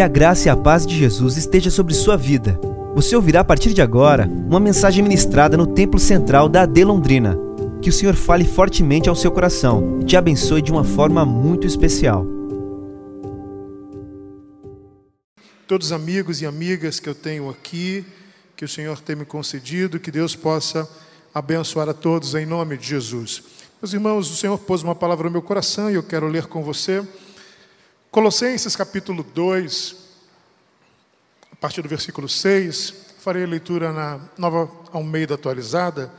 Que a graça e a paz de Jesus esteja sobre sua vida. Você ouvirá a partir de agora uma mensagem ministrada no Templo Central da AD Londrina. Que o Senhor fale fortemente ao seu coração e te abençoe de uma forma muito especial. Todos os amigos e amigas que eu tenho aqui, que o Senhor tem me concedido, que Deus possa abençoar a todos em nome de Jesus. Meus irmãos, o Senhor pôs uma palavra no meu coração e eu quero ler com você. Colossenses capítulo 2, a partir do versículo 6. Farei a leitura na nova Almeida atualizada.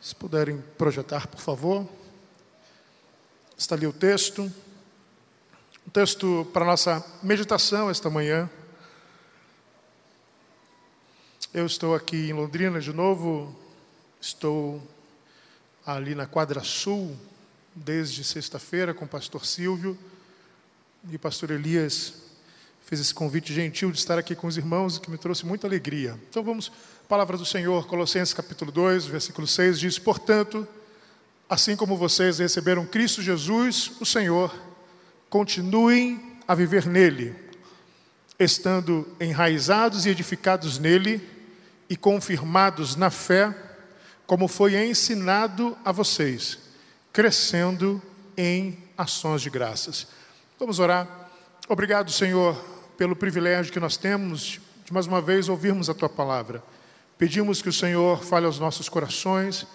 Se puderem projetar, por favor. Está ali o texto. O texto para nossa meditação esta manhã. Eu estou aqui em Londrina de novo, estou ali na quadra sul desde sexta-feira com o pastor Silvio e o pastor Elias fez esse convite gentil de estar aqui com os irmãos que me trouxe muita alegria. Então vamos, palavra do Senhor, Colossenses capítulo 2, versículo 6 diz: "Portanto, assim como vocês receberam Cristo Jesus, o Senhor, continuem a viver nele, estando enraizados e edificados nele e confirmados na fé, como foi ensinado a vocês, crescendo em ações de graças. Vamos orar. Obrigado, Senhor, pelo privilégio que nós temos de mais uma vez ouvirmos a tua palavra. Pedimos que o Senhor fale aos nossos corações,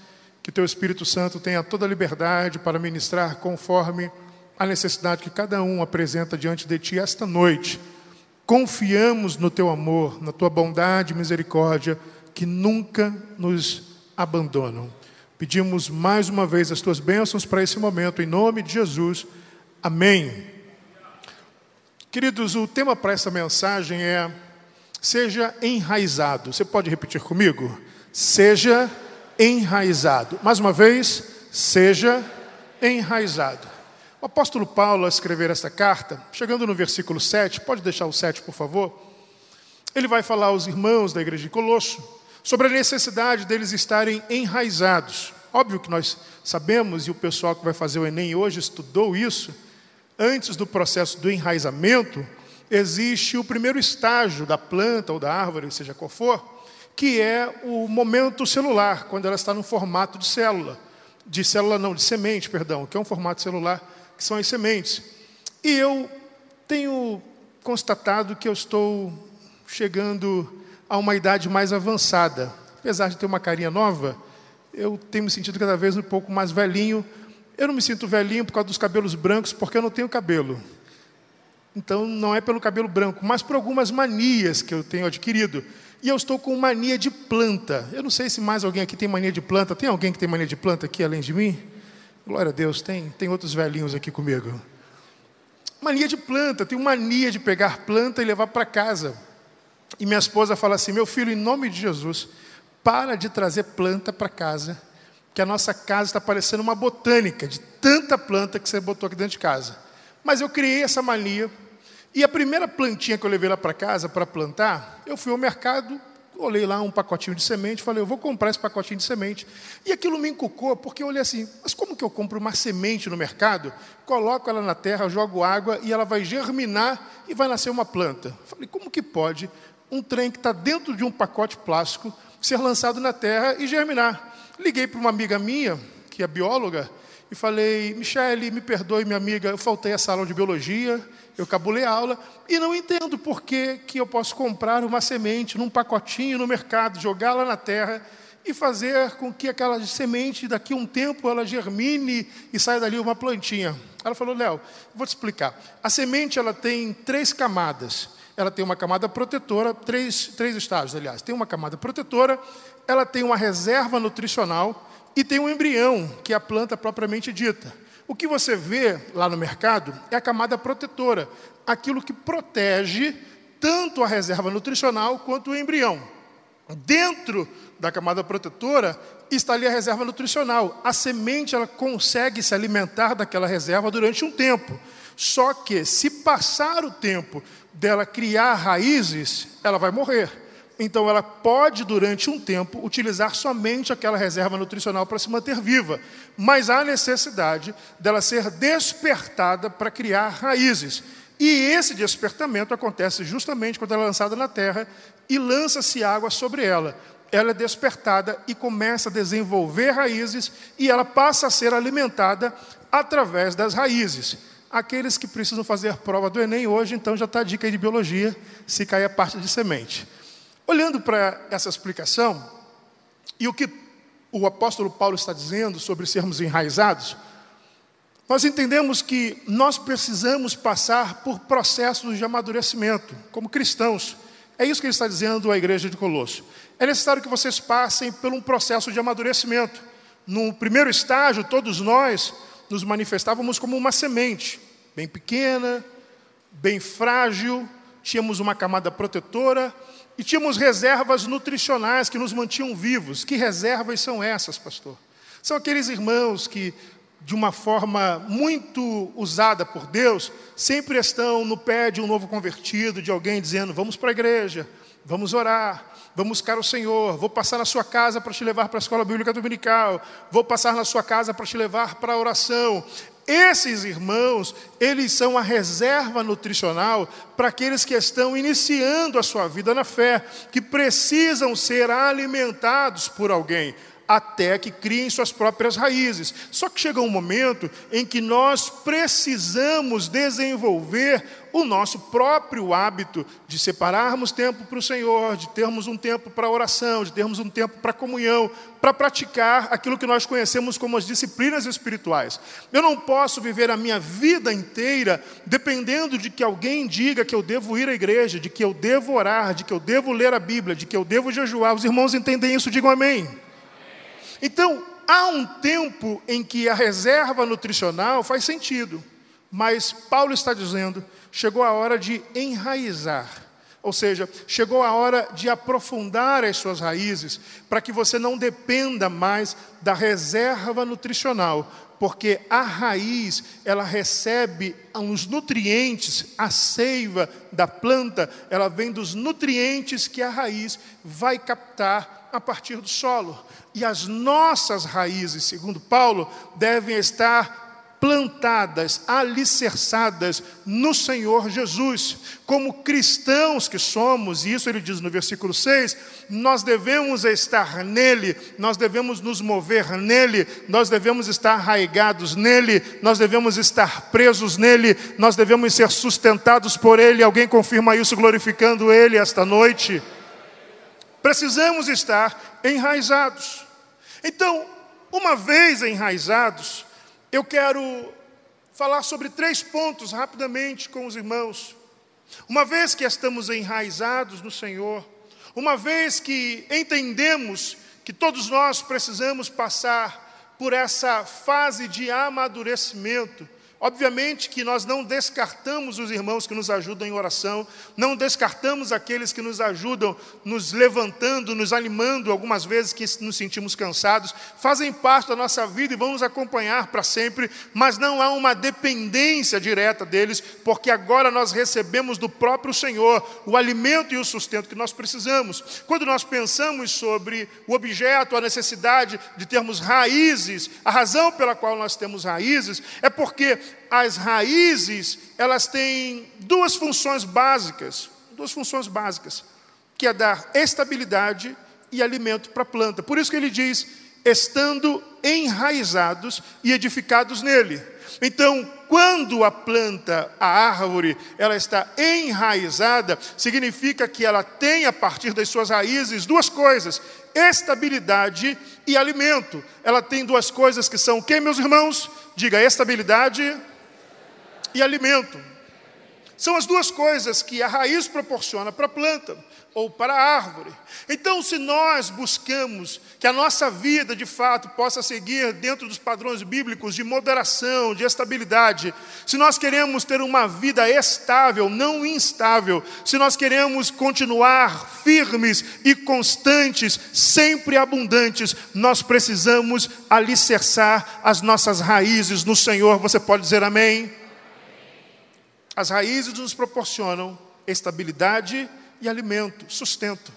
que teu Espírito Santo tenha toda a liberdade para ministrar conforme a necessidade que cada um apresenta diante de ti esta noite. Confiamos no teu amor, na tua bondade e misericórdia, que nunca nos abandonam. Pedimos mais uma vez as tuas bênçãos para esse momento, em nome de Jesus. Amém. Queridos, o tema para essa mensagem é Seja enraizado. Você pode repetir comigo? Seja enraizado. Mais uma vez, seja enraizado. O apóstolo Paulo, ao escrever essa carta, chegando no versículo 7, pode deixar o 7, por favor? Ele vai falar aos irmãos da igreja de Colosso sobre a necessidade deles estarem enraizados. Óbvio que nós sabemos, e o pessoal que vai fazer o Enem hoje estudou isso, antes do processo do enraizamento, existe o primeiro estágio da planta ou da árvore, seja qual for, que é o momento celular, quando ela está no formato de célula. De célula não, de semente, perdão, que é um formato celular, que são as sementes. E eu tenho constatado que eu estou chegando a uma idade mais avançada. Apesar de ter uma carinha nova, eu tenho me sentido cada vez um pouco mais velhinho. Eu não me sinto velhinho por causa dos cabelos brancos, porque eu não tenho cabelo. Então, não é pelo cabelo branco, mas por algumas manias que eu tenho adquirido. E eu estou com mania de planta. Eu não sei se mais alguém aqui tem mania de planta. Tem alguém que tem mania de planta aqui além de mim? Glória a Deus, tem. Tem outros velhinhos aqui comigo. Mania de planta. Tenho mania de pegar planta e levar para casa. E minha esposa fala assim: meu filho, em nome de Jesus, para de trazer planta para casa, que a nossa casa está parecendo uma botânica, de tanta planta que você botou aqui dentro de casa. Mas eu criei essa mania, e a primeira plantinha que eu levei lá para casa para plantar, eu fui ao mercado, olhei lá um pacotinho de semente, falei, eu vou comprar esse pacotinho de semente. E aquilo me encucou, porque eu olhei assim, mas como que eu compro uma semente no mercado, coloco ela na terra, jogo água e ela vai germinar e vai nascer uma planta? Falei, como que pode um trem que está dentro de um pacote plástico ser lançado na terra e germinar. Liguei para uma amiga minha, que é bióloga, e falei: Michele, me perdoe, minha amiga, eu faltei essa aula de biologia, eu cabulei a aula e não entendo por que, que eu posso comprar uma semente num pacotinho no mercado, jogá-la na terra e fazer com que aquela semente, daqui a um tempo, ela germine e saia dali uma plantinha. Ela falou: Léo, vou te explicar. A semente ela tem três camadas ela tem uma camada protetora, três, três estágios, aliás. Tem uma camada protetora, ela tem uma reserva nutricional e tem um embrião, que é a planta propriamente dita. O que você vê lá no mercado é a camada protetora, aquilo que protege tanto a reserva nutricional quanto o embrião. Dentro da camada protetora está ali a reserva nutricional. A semente ela consegue se alimentar daquela reserva durante um tempo. Só que se passar o tempo dela criar raízes, ela vai morrer. Então ela pode, durante um tempo, utilizar somente aquela reserva nutricional para se manter viva. Mas há necessidade dela ser despertada para criar raízes. E esse despertamento acontece justamente quando ela é lançada na terra e lança-se água sobre ela. Ela é despertada e começa a desenvolver raízes e ela passa a ser alimentada através das raízes. Aqueles que precisam fazer prova do Enem hoje, então já está a dica de biologia, se cair a parte de semente. Olhando para essa explicação, e o que o apóstolo Paulo está dizendo sobre sermos enraizados, nós entendemos que nós precisamos passar por processos de amadurecimento, como cristãos. É isso que ele está dizendo à igreja de Colosso. É necessário que vocês passem por um processo de amadurecimento. No primeiro estágio, todos nós nos manifestávamos como uma semente, bem pequena, bem frágil, tínhamos uma camada protetora e tínhamos reservas nutricionais que nos mantinham vivos. Que reservas são essas, pastor? São aqueles irmãos que de uma forma muito usada por Deus, sempre estão no pé de um novo convertido, de alguém dizendo: vamos para a igreja, vamos orar, vamos buscar o Senhor, vou passar na sua casa para te levar para a escola bíblica dominical, vou passar na sua casa para te levar para a oração. Esses irmãos, eles são a reserva nutricional para aqueles que estão iniciando a sua vida na fé, que precisam ser alimentados por alguém até que criem suas próprias raízes. Só que chega um momento em que nós precisamos desenvolver o nosso próprio hábito de separarmos tempo para o Senhor, de termos um tempo para oração, de termos um tempo para comunhão, para praticar aquilo que nós conhecemos como as disciplinas espirituais. Eu não posso viver a minha vida inteira dependendo de que alguém diga que eu devo ir à igreja, de que eu devo orar, de que eu devo ler a Bíblia, de que eu devo jejuar. Os irmãos entendem isso, digam amém. Então, há um tempo em que a reserva nutricional faz sentido, mas Paulo está dizendo: chegou a hora de enraizar. Ou seja, chegou a hora de aprofundar as suas raízes, para que você não dependa mais da reserva nutricional, porque a raiz, ela recebe os nutrientes, a seiva da planta, ela vem dos nutrientes que a raiz vai captar a partir do solo. E as nossas raízes, segundo Paulo, devem estar plantadas, alicerçadas no Senhor Jesus. Como cristãos que somos, e isso ele diz no versículo 6, nós devemos estar nele, nós devemos nos mover nele, nós devemos estar arraigados nele, nós devemos estar presos nele, nós devemos ser sustentados por ele. Alguém confirma isso glorificando ele esta noite? Precisamos estar enraizados. Então, uma vez enraizados, eu quero falar sobre três pontos rapidamente com os irmãos. Uma vez que estamos enraizados no Senhor, uma vez que entendemos que todos nós precisamos passar por essa fase de amadurecimento, Obviamente que nós não descartamos os irmãos que nos ajudam em oração, não descartamos aqueles que nos ajudam, nos levantando, nos animando, algumas vezes que nos sentimos cansados, fazem parte da nossa vida e vão nos acompanhar para sempre, mas não há uma dependência direta deles, porque agora nós recebemos do próprio Senhor o alimento e o sustento que nós precisamos. Quando nós pensamos sobre o objeto, a necessidade de termos raízes, a razão pela qual nós temos raízes é porque as raízes, elas têm duas funções básicas, duas funções básicas, que é dar estabilidade e alimento para a planta. Por isso que ele diz, estando enraizados e edificados nele. Então, quando a planta, a árvore, ela está enraizada, significa que ela tem a partir das suas raízes duas coisas: estabilidade e alimento. Ela tem duas coisas que são o que, meus irmãos? Diga estabilidade e alimento. São as duas coisas que a raiz proporciona para a planta ou para a árvore. Então, se nós buscamos que a nossa vida, de fato, possa seguir dentro dos padrões bíblicos de moderação, de estabilidade, se nós queremos ter uma vida estável, não instável, se nós queremos continuar firmes e constantes, sempre abundantes, nós precisamos alicerçar as nossas raízes no Senhor. Você pode dizer amém? As raízes nos proporcionam estabilidade e alimento, sustento.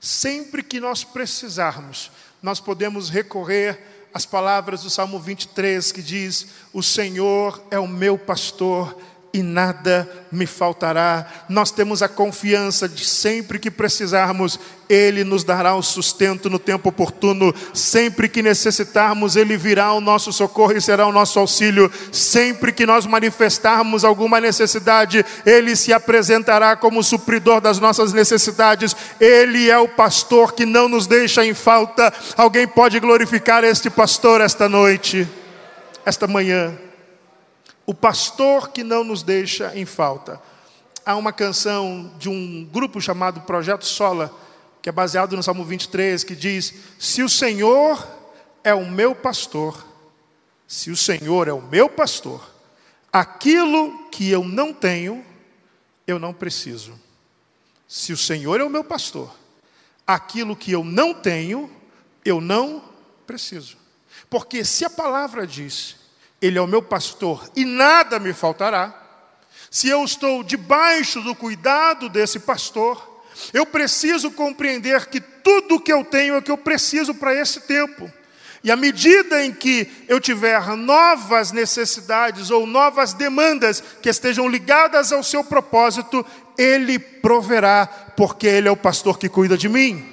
Sempre que nós precisarmos, nós podemos recorrer às palavras do Salmo 23 que diz: O Senhor é o meu pastor, e nada me faltará. Nós temos a confiança de sempre que precisarmos, Ele nos dará o sustento no tempo oportuno. Sempre que necessitarmos, Ele virá ao nosso socorro e será o nosso auxílio. Sempre que nós manifestarmos alguma necessidade, Ele se apresentará como supridor das nossas necessidades. Ele é o pastor que não nos deixa em falta. Alguém pode glorificar este pastor esta noite, esta manhã o pastor que não nos deixa em falta. Há uma canção de um grupo chamado Projeto Sola, que é baseado no Salmo 23, que diz: Se o Senhor é o meu pastor, se o Senhor é o meu pastor, aquilo que eu não tenho, eu não preciso. Se o Senhor é o meu pastor, aquilo que eu não tenho, eu não preciso. Porque se a palavra diz ele é o meu pastor e nada me faltará. Se eu estou debaixo do cuidado desse pastor, eu preciso compreender que tudo que eu tenho é o que eu preciso para esse tempo. E à medida em que eu tiver novas necessidades ou novas demandas que estejam ligadas ao seu propósito, Ele proverá, porque Ele é o pastor que cuida de mim.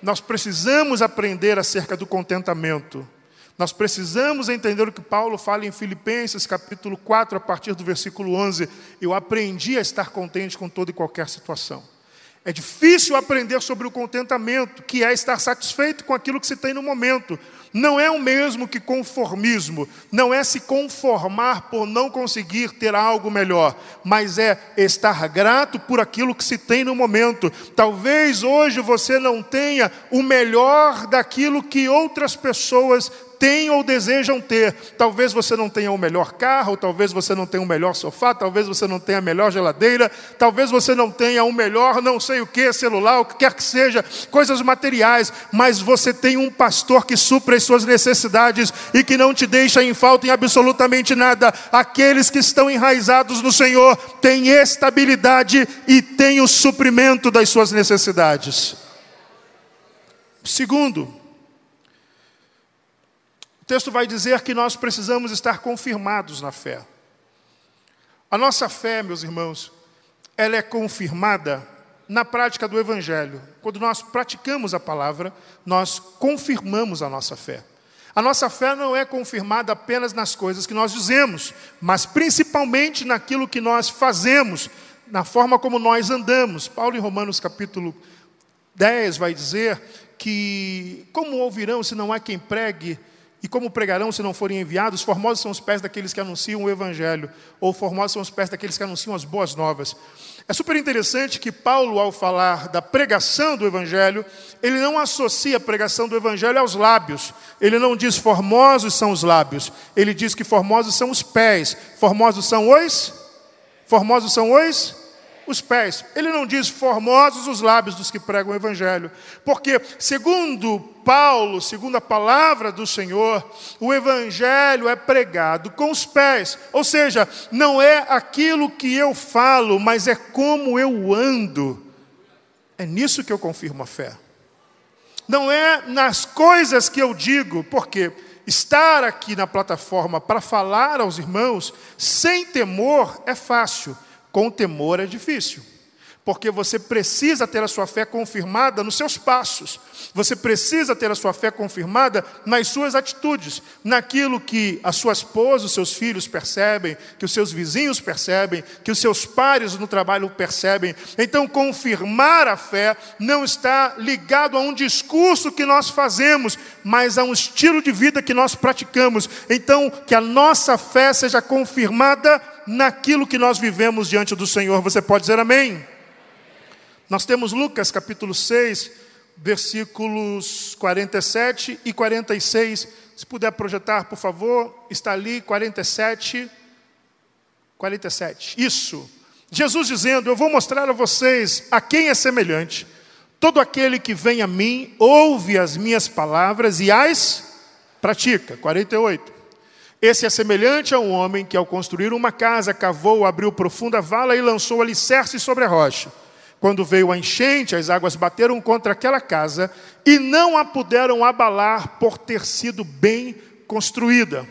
Nós precisamos aprender acerca do contentamento. Nós precisamos entender o que Paulo fala em Filipenses, capítulo 4, a partir do versículo 11. Eu aprendi a estar contente com toda e qualquer situação. É difícil aprender sobre o contentamento, que é estar satisfeito com aquilo que se tem no momento. Não é o mesmo que conformismo, não é se conformar por não conseguir ter algo melhor, mas é estar grato por aquilo que se tem no momento. Talvez hoje você não tenha o melhor daquilo que outras pessoas têm ou desejam ter. Talvez você não tenha o melhor carro, talvez você não tenha o melhor sofá, talvez você não tenha a melhor geladeira, talvez você não tenha o melhor não sei o que, celular, o que quer que seja, coisas materiais, mas você tem um pastor que supre as suas necessidades e que não te deixa em falta em absolutamente nada. Aqueles que estão enraizados no Senhor têm estabilidade e têm o suprimento das suas necessidades. Segundo, texto vai dizer que nós precisamos estar confirmados na fé. A nossa fé, meus irmãos, ela é confirmada na prática do Evangelho. Quando nós praticamos a palavra, nós confirmamos a nossa fé. A nossa fé não é confirmada apenas nas coisas que nós dizemos, mas principalmente naquilo que nós fazemos, na forma como nós andamos. Paulo, em Romanos capítulo 10, vai dizer que, como ouvirão se não há quem pregue, e como pregarão se não forem enviados? Formosos são os pés daqueles que anunciam o Evangelho, ou formosos são os pés daqueles que anunciam as boas novas. É super interessante que Paulo, ao falar da pregação do Evangelho, ele não associa a pregação do Evangelho aos lábios. Ele não diz formosos são os lábios. Ele diz que formosos são os pés. Formosos são os? Formosos são os? Os pés. Ele não diz formosos os lábios dos que pregam o Evangelho. Porque, segundo Paulo, segundo a palavra do Senhor, o Evangelho é pregado com os pés. Ou seja, não é aquilo que eu falo, mas é como eu ando. É nisso que eu confirmo a fé. Não é nas coisas que eu digo, porque estar aqui na plataforma para falar aos irmãos sem temor é fácil com temor é difícil, porque você precisa ter a sua fé confirmada nos seus passos, você precisa ter a sua fé confirmada nas suas atitudes, naquilo que a sua esposa, os seus filhos percebem, que os seus vizinhos percebem, que os seus pares no trabalho percebem. Então, confirmar a fé não está ligado a um discurso que nós fazemos, mas a um estilo de vida que nós praticamos. Então, que a nossa fé seja confirmada naquilo que nós vivemos diante do Senhor. Você pode dizer amém? Nós temos Lucas capítulo 6, versículos 47 e 46. Se puder projetar, por favor, está ali 47. 47. Isso. Jesus dizendo: Eu vou mostrar a vocês a quem é semelhante. Todo aquele que vem a mim, ouve as minhas palavras e as pratica. 48. Esse é semelhante a um homem que, ao construir uma casa, cavou, abriu profunda vala e lançou alicerce sobre a rocha. Quando veio a enchente, as águas bateram contra aquela casa e não a puderam abalar por ter sido bem construída.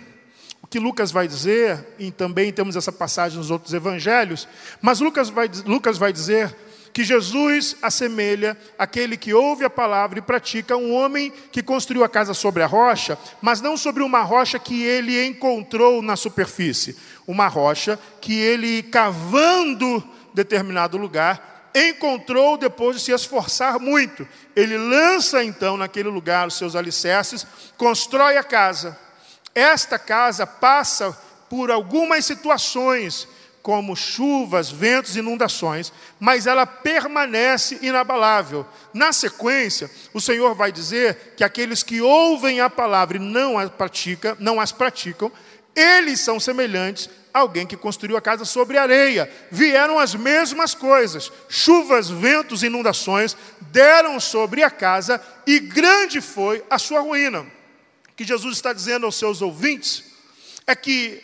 O que Lucas vai dizer, e também temos essa passagem nos outros evangelhos, mas Lucas vai, Lucas vai dizer que Jesus assemelha aquele que ouve a palavra e pratica um homem que construiu a casa sobre a rocha, mas não sobre uma rocha que ele encontrou na superfície, uma rocha que ele cavando determinado lugar encontrou depois de se esforçar muito. Ele lança então naquele lugar os seus alicerces, constrói a casa. Esta casa passa por algumas situações como chuvas, ventos, inundações, mas ela permanece inabalável. Na sequência, o Senhor vai dizer que aqueles que ouvem a palavra e não as praticam, não as praticam, eles são semelhantes a alguém que construiu a casa sobre areia. Vieram as mesmas coisas: chuvas, ventos, inundações deram sobre a casa e grande foi a sua ruína. O que Jesus está dizendo aos seus ouvintes é que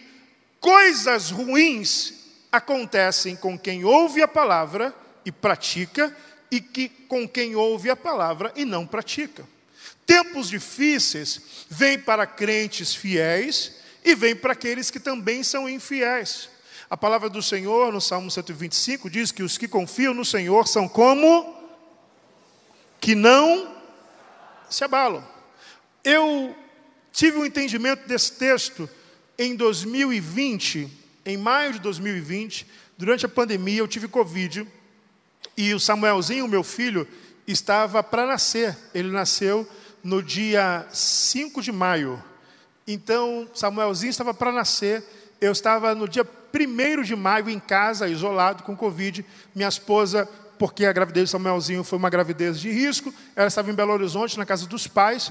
coisas ruins acontecem com quem ouve a palavra e pratica, e que com quem ouve a palavra e não pratica. Tempos difíceis vêm para crentes fiéis e vêm para aqueles que também são infiéis. A palavra do Senhor, no Salmo 125, diz que os que confiam no Senhor são como que não se abalam. Eu tive um entendimento desse texto em 2020, em maio de 2020, durante a pandemia, eu tive Covid e o Samuelzinho, meu filho, estava para nascer. Ele nasceu no dia 5 de maio. Então, Samuelzinho estava para nascer. Eu estava no dia 1 de maio em casa, isolado, com Covid. Minha esposa, porque a gravidez de Samuelzinho foi uma gravidez de risco, ela estava em Belo Horizonte, na casa dos pais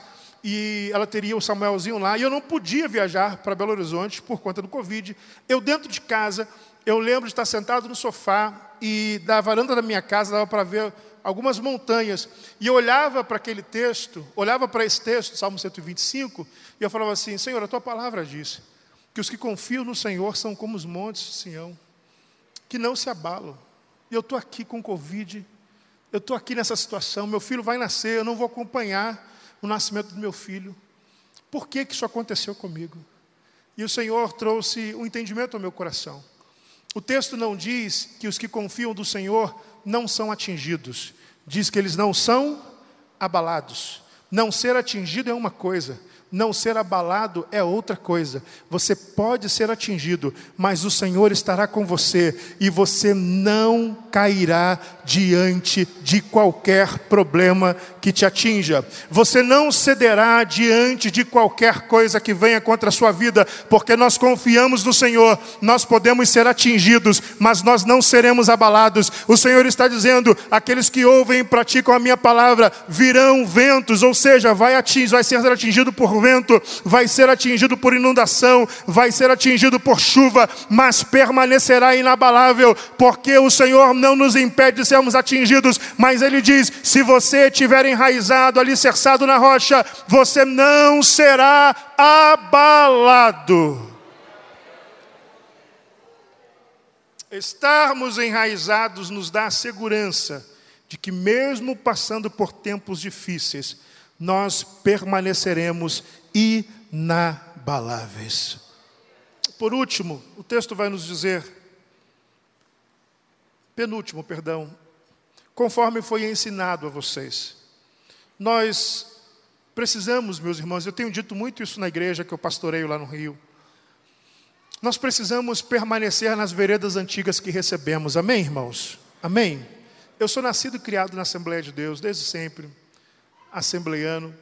e ela teria o Samuelzinho lá, e eu não podia viajar para Belo Horizonte por conta do Covid. Eu, dentro de casa, eu lembro de estar sentado no sofá e da varanda da minha casa dava para ver algumas montanhas. E eu olhava para aquele texto, olhava para esse texto, Salmo 125, e eu falava assim: Senhor, a tua palavra diz que os que confiam no Senhor são como os montes de Sião, que não se abalam. E eu estou aqui com Covid, eu estou aqui nessa situação, meu filho vai nascer, eu não vou acompanhar o nascimento do meu filho. Por que, que isso aconteceu comigo? E o Senhor trouxe um entendimento ao meu coração. O texto não diz que os que confiam do Senhor não são atingidos, diz que eles não são abalados. Não ser atingido é uma coisa, não ser abalado é outra coisa. Você pode ser atingido, mas o Senhor estará com você e você não cairá diante de qualquer problema que te atinja. Você não cederá diante de qualquer coisa que venha contra a sua vida, porque nós confiamos no Senhor. Nós podemos ser atingidos, mas nós não seremos abalados. O Senhor está dizendo: aqueles que ouvem e praticam a minha palavra virão ventos, ou seja, vai, atingir, vai ser atingido por vento, vai ser atingido por inundação, vai ser atingido por chuva, mas permanecerá inabalável, porque o Senhor não nos impede de sermos atingidos, mas Ele diz: se você estiver enraizado, alicerçado na rocha, você não será abalado. Estarmos enraizados nos dá a segurança de que, mesmo passando por tempos difíceis, nós permaneceremos inabaláveis. Por último, o texto vai nos dizer, penúltimo, perdão, conforme foi ensinado a vocês. Nós precisamos, meus irmãos, eu tenho dito muito isso na igreja que eu pastoreio lá no Rio. Nós precisamos permanecer nas veredas antigas que recebemos. Amém, irmãos? Amém? Eu sou nascido e criado na Assembleia de Deus desde sempre assembleiano.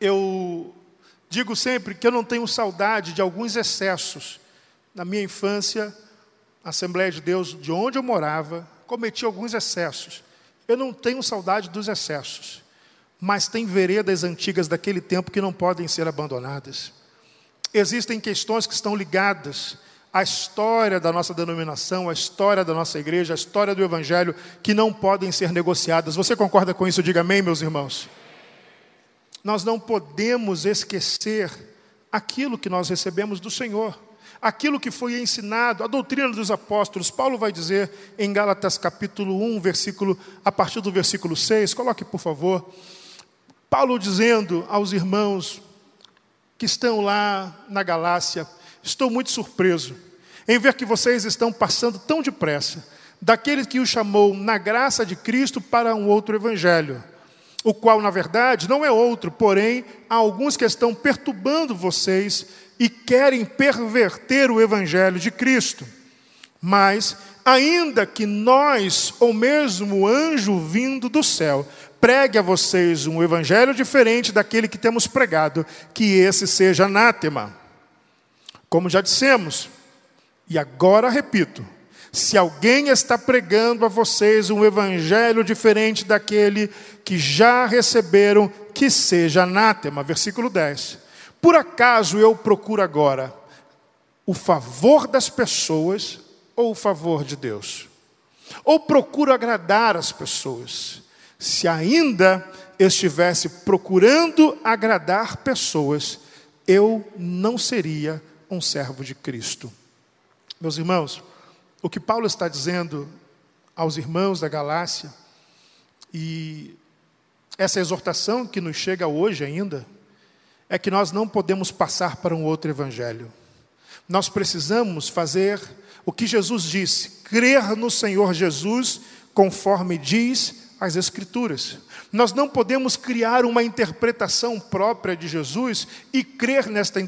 Eu digo sempre que eu não tenho saudade de alguns excessos. Na minha infância, na Assembleia de Deus, de onde eu morava, cometi alguns excessos. Eu não tenho saudade dos excessos, mas tem veredas antigas daquele tempo que não podem ser abandonadas. Existem questões que estão ligadas à história da nossa denominação, à história da nossa igreja, à história do Evangelho, que não podem ser negociadas. Você concorda com isso? Diga amém, meus irmãos. Nós não podemos esquecer aquilo que nós recebemos do Senhor, aquilo que foi ensinado, a doutrina dos apóstolos. Paulo vai dizer em Gálatas capítulo 1, versículo, a partir do versículo 6, coloque por favor. Paulo dizendo aos irmãos que estão lá na Galácia, estou muito surpreso em ver que vocês estão passando tão depressa daquele que o chamou na graça de Cristo para um outro evangelho, o qual, na verdade, não é outro, porém, há alguns que estão perturbando vocês e querem perverter o evangelho de Cristo. Mas, ainda que nós, ou mesmo o anjo vindo do céu, pregue a vocês um evangelho diferente daquele que temos pregado, que esse seja anátema. Como já dissemos, e agora repito, se alguém está pregando a vocês um evangelho diferente daquele que já receberam, que seja anátema. Versículo 10. Por acaso eu procuro agora o favor das pessoas ou o favor de Deus? Ou procuro agradar as pessoas? Se ainda estivesse procurando agradar pessoas, eu não seria um servo de Cristo. Meus irmãos, o que Paulo está dizendo aos irmãos da Galácia, e essa exortação que nos chega hoje ainda, é que nós não podemos passar para um outro evangelho. Nós precisamos fazer o que Jesus disse: crer no Senhor Jesus, conforme diz as Escrituras. Nós não podemos criar uma interpretação própria de Jesus e crer nesta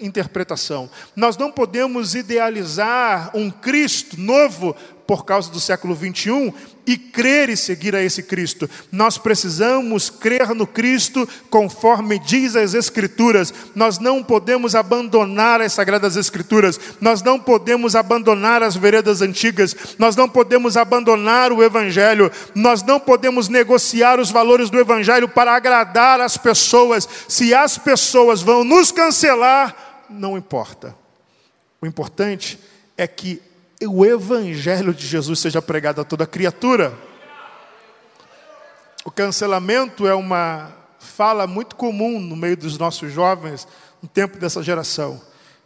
interpretação. Nós não podemos idealizar um Cristo novo por causa do século 21 e crer e seguir a esse Cristo. Nós precisamos crer no Cristo conforme diz as Escrituras. Nós não podemos abandonar as Sagradas Escrituras. Nós não podemos abandonar as veredas antigas. Nós não podemos abandonar o Evangelho. Nós não podemos negociar os valores do Evangelho para agradar as pessoas. Se as pessoas vão nos cancelar, não importa. O importante é que o evangelho de Jesus seja pregado a toda criatura. O cancelamento é uma fala muito comum no meio dos nossos jovens, no tempo dessa geração,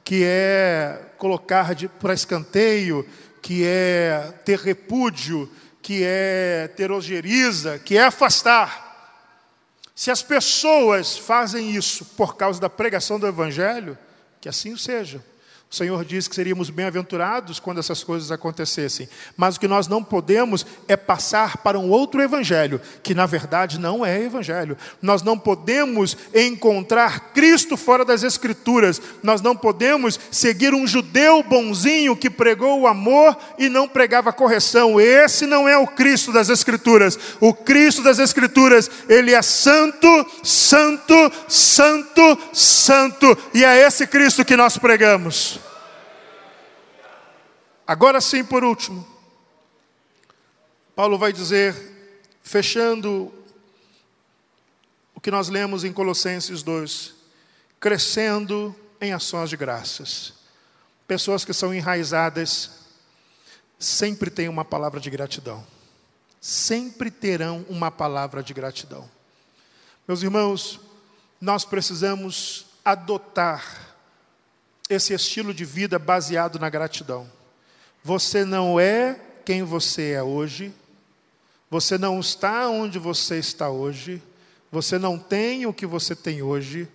que é colocar para escanteio, que é ter repúdio, que é ter ojeriza, que é afastar. Se as pessoas fazem isso por causa da pregação do Evangelho, que assim seja. O Senhor disse que seríamos bem-aventurados quando essas coisas acontecessem. Mas o que nós não podemos é passar para um outro evangelho, que na verdade não é evangelho. Nós não podemos encontrar Cristo fora das Escrituras. Nós não podemos seguir um judeu bonzinho que pregou o amor e não pregava correção. Esse não é o Cristo das Escrituras. O Cristo das Escrituras, ele é santo, santo, santo, santo. E é esse Cristo que nós pregamos. Agora sim, por último, Paulo vai dizer, fechando o que nós lemos em Colossenses 2, crescendo em ações de graças. Pessoas que são enraizadas sempre têm uma palavra de gratidão. Sempre terão uma palavra de gratidão. Meus irmãos, nós precisamos adotar esse estilo de vida baseado na gratidão. Você não é quem você é hoje, você não está onde você está hoje, você não tem o que você tem hoje,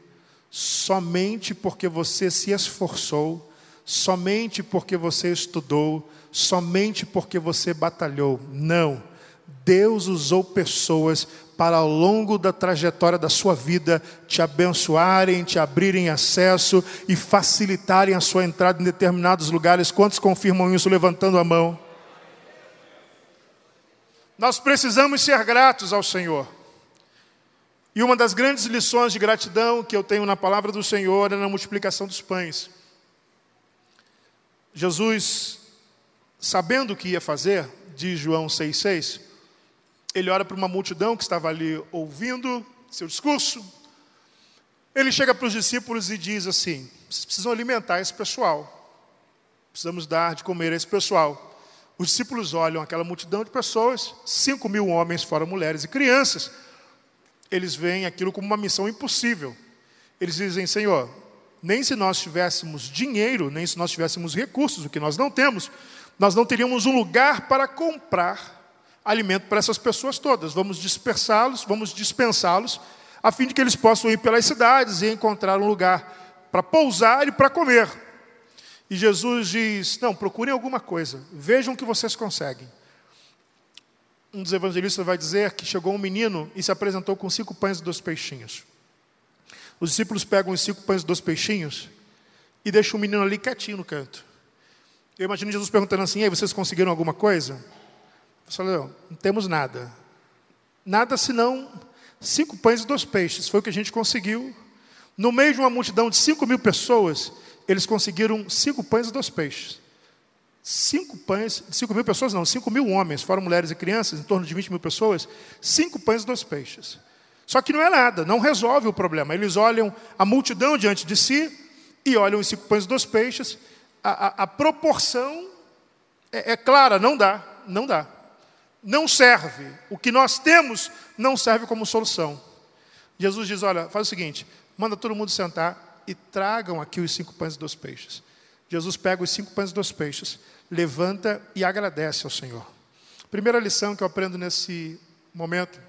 somente porque você se esforçou, somente porque você estudou, somente porque você batalhou. Não. Deus usou pessoas para ao longo da trajetória da sua vida te abençoarem, te abrirem acesso e facilitarem a sua entrada em determinados lugares. Quantos confirmam isso levantando a mão? Nós precisamos ser gratos ao Senhor. E uma das grandes lições de gratidão que eu tenho na palavra do Senhor é na multiplicação dos pães. Jesus, sabendo o que ia fazer, diz João 6,6, ele ora para uma multidão que estava ali ouvindo seu discurso. Ele chega para os discípulos e diz assim: vocês precisam alimentar esse pessoal. Precisamos dar de comer a esse pessoal. Os discípulos olham aquela multidão de pessoas, cinco mil homens, fora mulheres e crianças. Eles veem aquilo como uma missão impossível. Eles dizem: Senhor, nem se nós tivéssemos dinheiro, nem se nós tivéssemos recursos, o que nós não temos, nós não teríamos um lugar para comprar alimento para essas pessoas todas. Vamos dispersá-los, vamos dispensá-los, a fim de que eles possam ir pelas cidades e encontrar um lugar para pousar e para comer. E Jesus diz: Não, procurem alguma coisa, vejam o que vocês conseguem. Um dos evangelistas vai dizer que chegou um menino e se apresentou com cinco pães e dois peixinhos. Os discípulos pegam os cinco pães e dois peixinhos e deixam o menino ali quietinho no canto. Eu imagino Jesus perguntando assim: Ei, vocês conseguiram alguma coisa? Eu falei: Não, temos nada. Nada senão cinco pães e dois peixes. Foi o que a gente conseguiu. No meio de uma multidão de cinco mil pessoas, eles conseguiram cinco pães e dois peixes. Cinco pães, cinco mil pessoas não, cinco mil homens, fora mulheres e crianças, em torno de 20 mil pessoas, cinco pães e dois peixes. Só que não é nada, não resolve o problema. Eles olham a multidão diante de si e olham os cinco pães e dois peixes. A, a, a proporção é, é clara, não dá, não dá. Não serve. O que nós temos não serve como solução. Jesus diz: olha, faz o seguinte, manda todo mundo sentar, e tragam aqui os cinco pães e dois peixes. Jesus pega os cinco pães e dois peixes, levanta e agradece ao Senhor. Primeira lição que eu aprendo nesse momento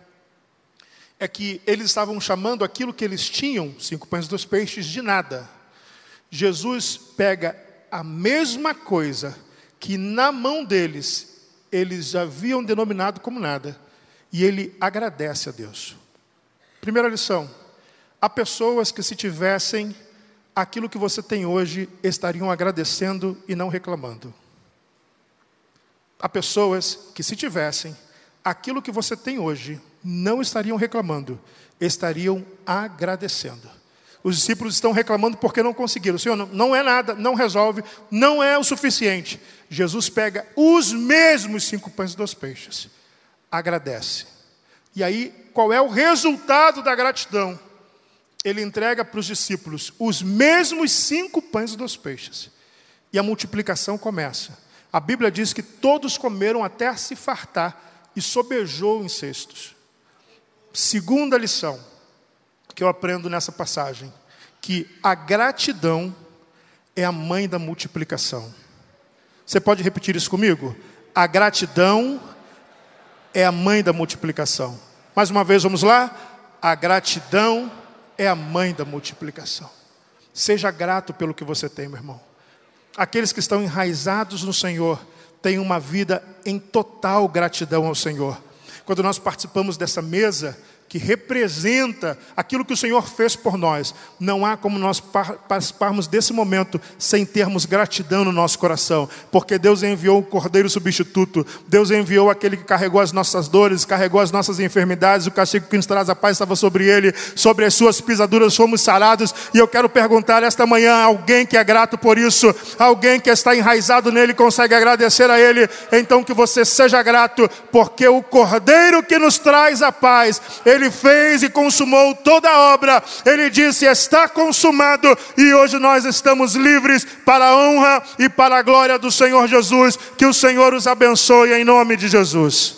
é que eles estavam chamando aquilo que eles tinham, cinco pães e dois peixes, de nada. Jesus pega a mesma coisa que na mão deles eles haviam denominado como nada, e ele agradece a Deus. Primeira lição: há pessoas que se tivessem aquilo que você tem hoje estariam agradecendo e não reclamando. Há pessoas que, se tivessem aquilo que você tem hoje, não estariam reclamando, estariam agradecendo. Os discípulos estão reclamando porque não conseguiram. Senhor, não é nada, não resolve, não é o suficiente. Jesus pega os mesmos cinco pães e dois peixes, agradece. E aí, qual é o resultado da gratidão? ele entrega para os discípulos os mesmos cinco pães e dois peixes. E a multiplicação começa. A Bíblia diz que todos comeram até se fartar e sobejou em cestos. Segunda lição que eu aprendo nessa passagem, que a gratidão é a mãe da multiplicação. Você pode repetir isso comigo? A gratidão é a mãe da multiplicação. Mais uma vez, vamos lá? A gratidão é a mãe da multiplicação. Seja grato pelo que você tem, meu irmão. Aqueles que estão enraizados no Senhor têm uma vida em total gratidão ao Senhor. Quando nós participamos dessa mesa, que representa aquilo que o Senhor fez por nós. Não há como nós participarmos desse momento sem termos gratidão no nosso coração, porque Deus enviou o Cordeiro substituto, Deus enviou aquele que carregou as nossas dores, carregou as nossas enfermidades, o castigo que nos traz a paz estava sobre ele, sobre as suas pisaduras fomos sarados, e eu quero perguntar esta manhã: alguém que é grato por isso, alguém que está enraizado nele, consegue agradecer a ele, então que você seja grato, porque o Cordeiro que nos traz a paz, ele ele fez e consumou toda a obra. Ele disse: Está consumado, e hoje nós estamos livres para a honra e para a glória do Senhor Jesus. Que o Senhor os abençoe em nome de Jesus.